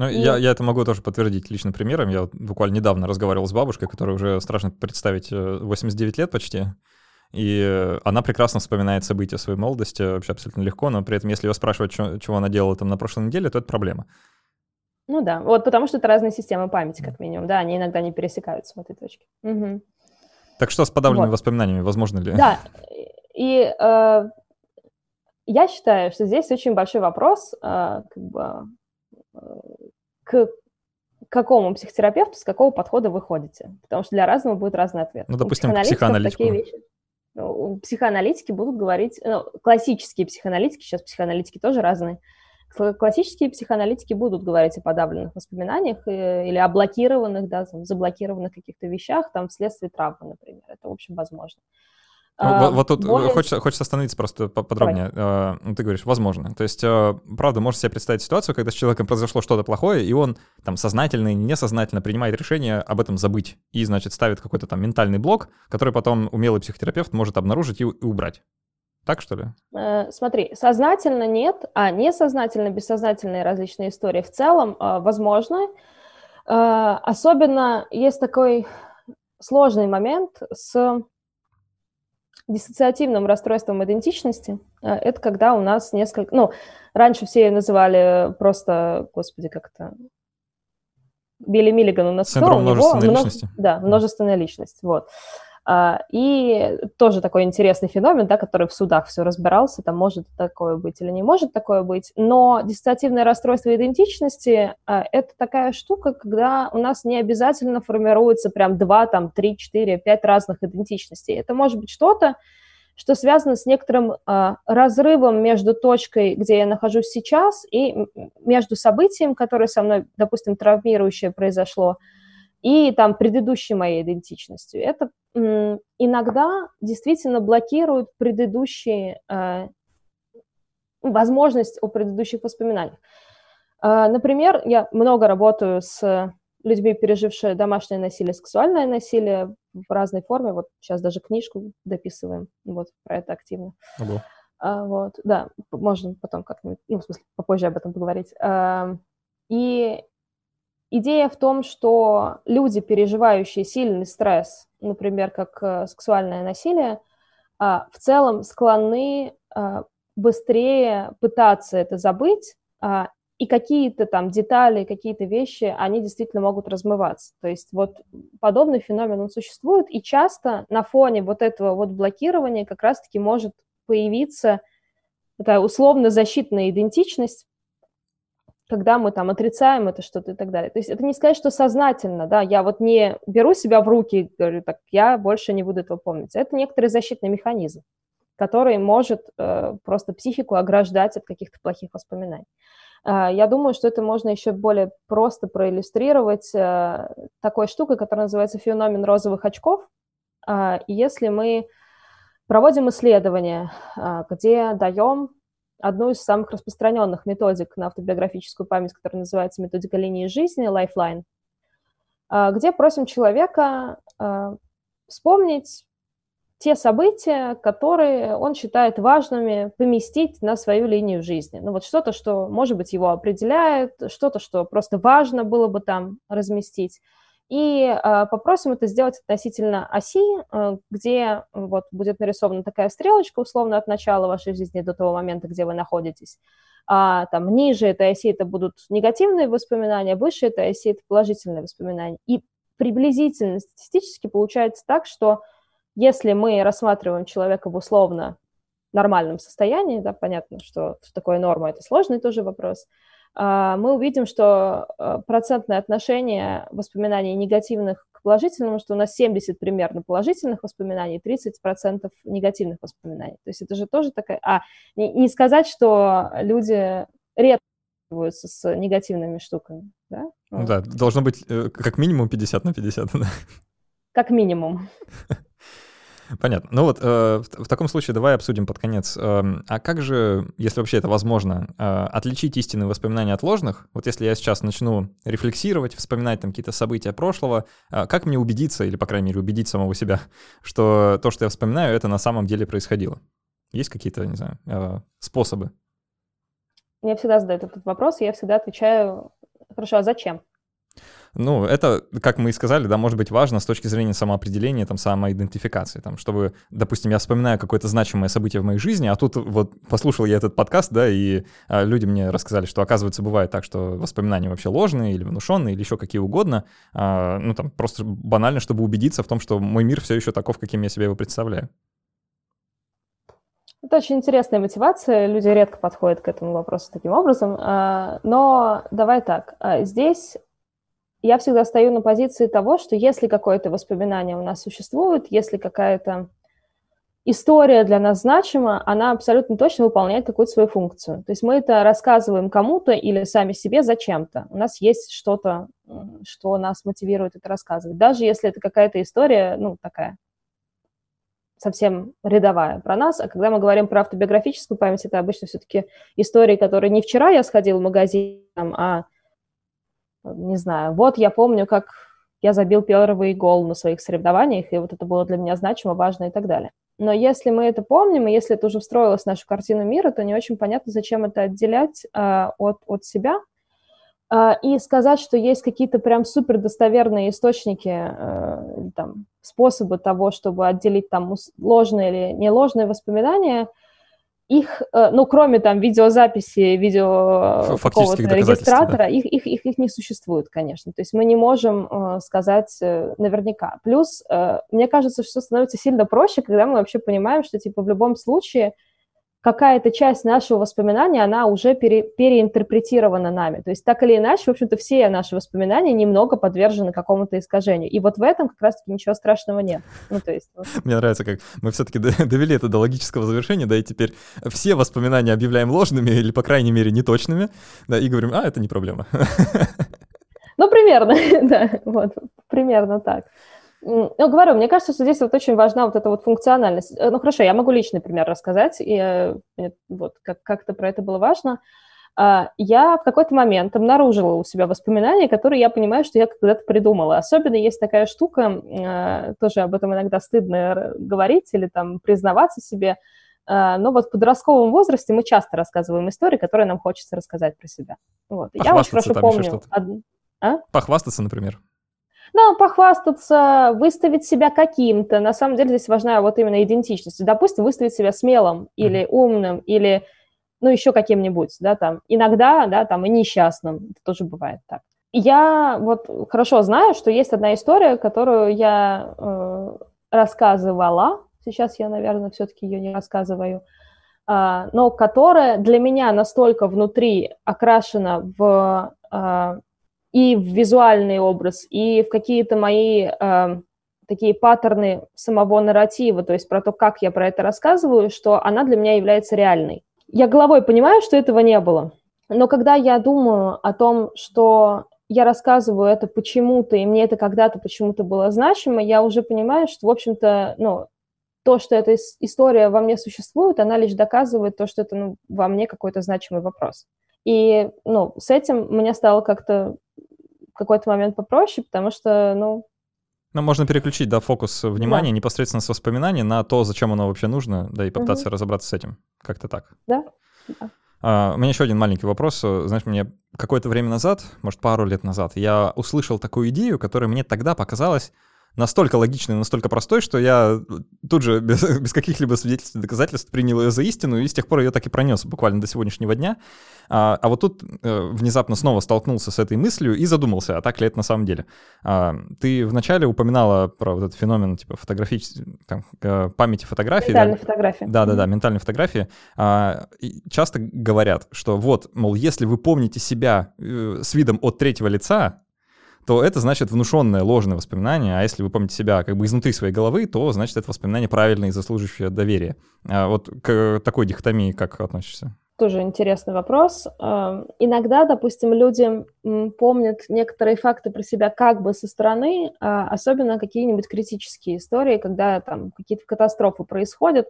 Ну, и... я, я это могу тоже подтвердить личным примером. Я буквально недавно разговаривал с бабушкой, которая уже страшно представить 89 э, лет почти. И она прекрасно вспоминает события своей молодости вообще абсолютно легко, но при этом, если ее спрашивать, что, чего она делала там на прошлой неделе, то это проблема. Ну да, вот потому что это разные системы памяти, как минимум, да, они иногда не пересекаются в этой точке. Угу. Так что с подавленными вот. воспоминаниями, возможно ли? Да, и э, я считаю, что здесь очень большой вопрос, э, как бы, к какому психотерапевту, с какого подхода вы ходите. Потому что для разного будет разный ответ. Ну, допустим, психоаналитику. Такие вещи. Ну, психоаналитики будут говорить, ну, классические психоаналитики, сейчас психоаналитики тоже разные, классические психоаналитики будут говорить о подавленных воспоминаниях э, или о блокированных, да, заблокированных каких-то вещах, там, вследствие травмы, например. Это, в общем, возможно. Ну, а, вот, тут более... хочется, хочется остановиться просто подробнее. А, ну, ты говоришь, возможно. То есть, а, правда, можешь себе представить ситуацию, когда с человеком произошло что-то плохое, и он там сознательно и несознательно принимает решение об этом забыть. И, значит, ставит какой-то там ментальный блок, который потом умелый психотерапевт может обнаружить и, и убрать. Так что ли? Э, смотри, сознательно нет, а несознательно, бессознательные различные истории в целом э, возможно. Э, особенно есть такой сложный момент с диссоциативным расстройством идентичности. Э, это когда у нас несколько... Ну, раньше все ее называли просто, господи, как-то... Билли Миллиган у нас Синдром кто? множественной него, личности. Множ... Да, множественная личность, вот. А, и тоже такой интересный феномен, да, который в судах все разбирался, там может такое быть или не может такое быть. Но диссоциативное расстройство идентичности а, — это такая штука, когда у нас не обязательно формируется прям два, там, три, четыре, пять разных идентичностей. Это может быть что-то, что связано с некоторым э, разрывом между точкой, где я нахожусь сейчас, и между событием, которое со мной, допустим, травмирующее произошло, и там предыдущей моей идентичностью. Это иногда действительно блокирует предыдущие, э, возможность о предыдущих воспоминаниях. Э, например, я много работаю с людьми, пережившими домашнее насилие, сексуальное насилие в разной форме. Вот сейчас даже книжку дописываем вот про это активно. Ого. А, вот, да, можно потом как-нибудь, ну, в смысле, попозже об этом поговорить. А, и Идея в том, что люди, переживающие сильный стресс, например, как э, сексуальное насилие, а, в целом склонны а, быстрее пытаться это забыть, а, и какие-то там детали, какие-то вещи, они действительно могут размываться. То есть вот подобный феномен, он существует, и часто на фоне вот этого вот блокирования как раз-таки может появиться такая условно-защитная идентичность, когда мы там отрицаем это что-то и так далее. То есть это не сказать, что сознательно, да, я вот не беру себя в руки и говорю, так, я больше не буду этого помнить. Это некоторый защитный механизм, который может э, просто психику ограждать от каких-то плохих воспоминаний. Э, я думаю, что это можно еще более просто проиллюстрировать э, такой штукой, которая называется феномен розовых очков. Э, если мы проводим исследования, э, где даем одну из самых распространенных методик на автобиографическую память, которая называется методика линии жизни, Lifeline, а, где просим человека а, вспомнить те события, которые он считает важными поместить на свою линию жизни. Ну вот что-то, что, может быть, его определяет, что-то, что просто важно было бы там разместить. И э, попросим это сделать относительно оси, э, где вот будет нарисована такая стрелочка, условно, от начала вашей жизни до того момента, где вы находитесь. А там ниже этой оси это будут негативные воспоминания, выше этой оси это положительные воспоминания. И приблизительно статистически получается так, что если мы рассматриваем человека в условно нормальном состоянии, да, понятно, что, что такое норма, это сложный тоже вопрос, мы увидим, что а, процентное отношение воспоминаний негативных к положительному, что у нас 70 примерно положительных воспоминаний, 30% негативных воспоминаний. То есть это же тоже такая... А, не, не сказать, что люди редко с негативными штуками, да? Ну да, должно быть э, как минимум 50 на 50, да? Как минимум. Понятно. Ну вот, э, в, в таком случае давай обсудим под конец. Э, а как же, если вообще это возможно, э, отличить истинные воспоминания от ложных? Вот если я сейчас начну рефлексировать, вспоминать там какие-то события прошлого, э, как мне убедиться, или, по крайней мере, убедить самого себя, что то, что я вспоминаю, это на самом деле происходило? Есть какие-то, не знаю, э, способы? Мне всегда задают этот вопрос, и я всегда отвечаю, хорошо, а зачем? Ну, это, как мы и сказали, да, может быть важно с точки зрения самоопределения, там, самоидентификации, там, чтобы, допустим, я вспоминаю какое-то значимое событие в моей жизни, а тут вот послушал я этот подкаст, да, и а, люди мне рассказали, что, оказывается, бывает так, что воспоминания вообще ложные или внушенные, или еще какие угодно, а, ну, там, просто банально, чтобы убедиться в том, что мой мир все еще таков, каким я себе его представляю. Это очень интересная мотивация, люди редко подходят к этому вопросу таким образом, а, но давай так, а, здесь я всегда стою на позиции того, что если какое-то воспоминание у нас существует, если какая-то история для нас значима, она абсолютно точно выполняет какую-то свою функцию. То есть мы это рассказываем кому-то или сами себе зачем-то. У нас есть что-то, что нас мотивирует это рассказывать. Даже если это какая-то история, ну, такая совсем рядовая про нас. А когда мы говорим про автобиографическую память, это обычно все-таки истории, которые не вчера я сходил в магазин, а не знаю, вот я помню, как я забил первый гол на своих соревнованиях, и вот это было для меня значимо, важно и так далее. Но если мы это помним, и если это уже встроилось в нашу картину мира, то не очень понятно, зачем это отделять э, от, от себя. Э, и сказать, что есть какие-то прям супер достоверные источники, э, там, способы того, чтобы отделить там ложные или не ложные воспоминания – их, э, ну, кроме там видеозаписи, видео какого-то регистратора, да. их, их, их, их не существует, конечно. То есть мы не можем э, сказать э, наверняка. Плюс, э, мне кажется, что становится сильно проще, когда мы вообще понимаем, что, типа, в любом случае какая-то часть нашего воспоминания, она уже пере, переинтерпретирована нами. То есть так или иначе, в общем-то, все наши воспоминания немного подвержены какому-то искажению. И вот в этом как раз-таки ничего страшного нет. Ну, то есть... Вот. Мне нравится, как мы все-таки довели это до логического завершения, да, и теперь все воспоминания объявляем ложными или, по крайней мере, неточными, да, и говорим, а, это не проблема. Ну, примерно, да, вот, примерно так. Ну, говорю, мне кажется, что здесь вот очень важна вот эта вот функциональность. Э, ну, хорошо, я могу личный пример рассказать, и э, вот как- как-то про это было важно. А, я в какой-то момент обнаружила у себя воспоминания, которые я понимаю, что я когда-то придумала. Особенно есть такая штука, э, тоже об этом иногда стыдно говорить или там признаваться себе, но вот в подростковом возрасте мы часто рассказываем истории, которые нам хочется рассказать про себя. Вот. Я очень хорошо помню. Од... А? Похвастаться, например. Да, похвастаться, выставить себя каким-то. На самом деле здесь важна вот именно идентичность. Допустим, выставить себя смелым или умным, или, ну, еще каким-нибудь, да, там. Иногда, да, там, и несчастным. Это тоже бывает так. Я вот хорошо знаю, что есть одна история, которую я э, рассказывала. Сейчас я, наверное, все-таки ее не рассказываю. Uh, но которая для меня настолько внутри окрашена в uh, и в визуальный образ, и в какие-то мои э, такие паттерны самого нарратива, то есть про то, как я про это рассказываю, что она для меня является реальной. Я головой понимаю, что этого не было, но когда я думаю о том, что я рассказываю это почему-то, и мне это когда-то почему-то было значимо, я уже понимаю, что, в общем-то, ну, то, что эта история во мне существует, она лишь доказывает то, что это ну, во мне какой-то значимый вопрос. И ну, с этим мне стало как-то какой-то момент попроще, потому что, ну, Ну, можно переключить, да, фокус внимания да. непосредственно с воспоминаний на то, зачем оно вообще нужно, да, и попытаться угу. разобраться с этим. Как-то так. Да. да. А, у меня еще один маленький вопрос. Знаешь, мне какое-то время назад, может, пару лет назад, я услышал такую идею, которая мне тогда показалась настолько логичной, настолько простой, что я тут же без, без каких-либо свидетельств и доказательств принял ее за истину, и с тех пор ее так и пронес буквально до сегодняшнего дня. А, а вот тут э, внезапно снова столкнулся с этой мыслью и задумался, а так ли это на самом деле. А, ты вначале упоминала про вот этот феномен типа фотографической э, памяти фотографии. Ментальной да? фотографии. Да-да-да, ментальной фотографии. А, часто говорят, что вот, мол, если вы помните себя э, с видом от третьего лица, то это значит внушенное ложное воспоминание, а если вы помните себя как бы изнутри своей головы, то значит это воспоминание правильное и заслуживающее доверия. А вот к такой дихотомии как относишься? Тоже интересный вопрос. Эм, иногда, допустим, люди помнят некоторые факты про себя как бы со стороны, а особенно какие-нибудь критические истории, когда там какие-то катастрофы происходят,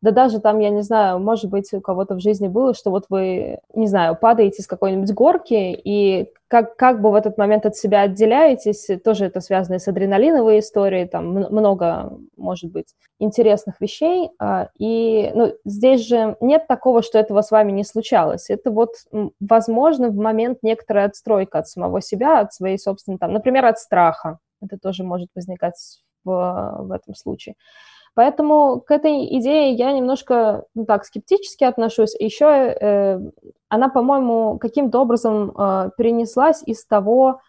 да даже там, я не знаю, может быть, у кого-то в жизни было, что вот вы, не знаю, падаете с какой-нибудь горки, и как, как бы в этот момент от себя отделяетесь, тоже это связано с адреналиновой историей, там много, может быть, интересных вещей, а, и ну, здесь же нет такого, что этого с вами не случалось. Это вот, возможно, в момент некоторая отстройка от самого себя, от своей собственной, там, например, от страха. Это тоже может возникать в, в этом случае. Поэтому к этой идее я немножко, ну так, скептически отношусь. Еще э, она, по-моему, каким-то образом э, перенеслась из того,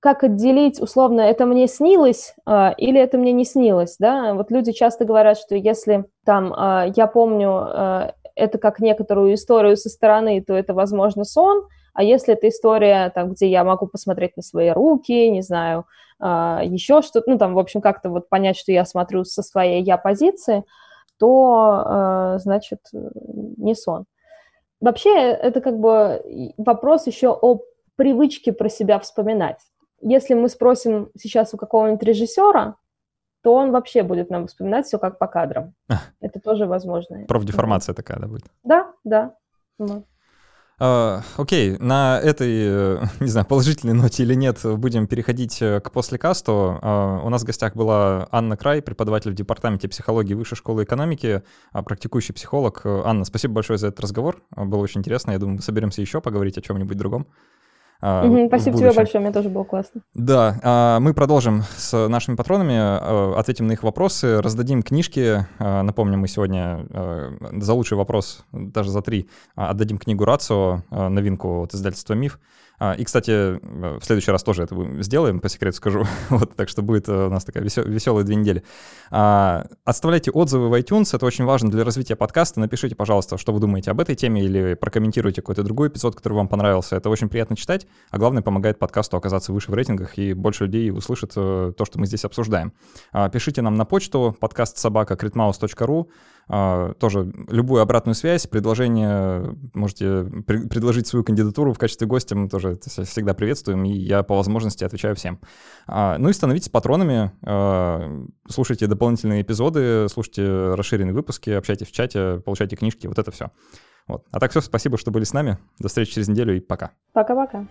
как отделить, условно, это мне снилось э, или это мне не снилось, да? Вот люди часто говорят, что если там э, я помню э, это как некоторую историю со стороны, то это, возможно, сон, а если это история, там, где я могу посмотреть на свои руки, не знаю, а, еще что-то, ну, там, в общем, как-то вот понять, что я смотрю со своей я-позиции, то, а, значит, не сон. Вообще, это как бы вопрос еще о привычке про себя вспоминать. Если мы спросим сейчас у какого-нибудь режиссера, то он вообще будет нам вспоминать все как по кадрам. Это тоже возможно. Профдеформация такая, да, будет? Да, да. Вот. Uh, окей, на этой, э, не знаю, положительной ноте или нет, будем переходить э, к послекасту. Uh, у нас в гостях была Анна Край, преподаватель в департаменте психологии Высшей школы экономики, uh, практикующий психолог. Анна, спасибо большое за этот разговор. Было очень интересно. Я думаю, соберемся еще поговорить о чем-нибудь другом. Угу, спасибо тебе большое, мне тоже было классно. Да, а, мы продолжим с нашими патронами, а, ответим на их вопросы, раздадим книжки. Напомню, мы сегодня за лучший вопрос, даже за три, отдадим книгу Рацио, новинку от издательства «Миф». А, и, кстати, э, в следующий раз тоже это сделаем, по секрету скажу. вот, так что будет э, у нас такая веселая две недели. А, оставляйте отзывы в iTunes, это очень важно для развития подкаста. Напишите, пожалуйста, что вы думаете об этой теме или прокомментируйте какой-то другой эпизод, который вам понравился. Это очень приятно читать, а главное, помогает подкасту оказаться выше в рейтингах и больше людей услышат э, то, что мы здесь обсуждаем. А, пишите нам на почту подкаст собака а, тоже любую обратную связь, предложение, можете предложить свою кандидатуру в качестве гостя, мы тоже всегда приветствуем, и я по возможности отвечаю всем. А, ну и становитесь патронами, а, слушайте дополнительные эпизоды, слушайте расширенные выпуски, общайтесь в чате, получайте книжки, вот это все. Вот. А так все, спасибо, что были с нами. До встречи через неделю и пока. Пока-пока.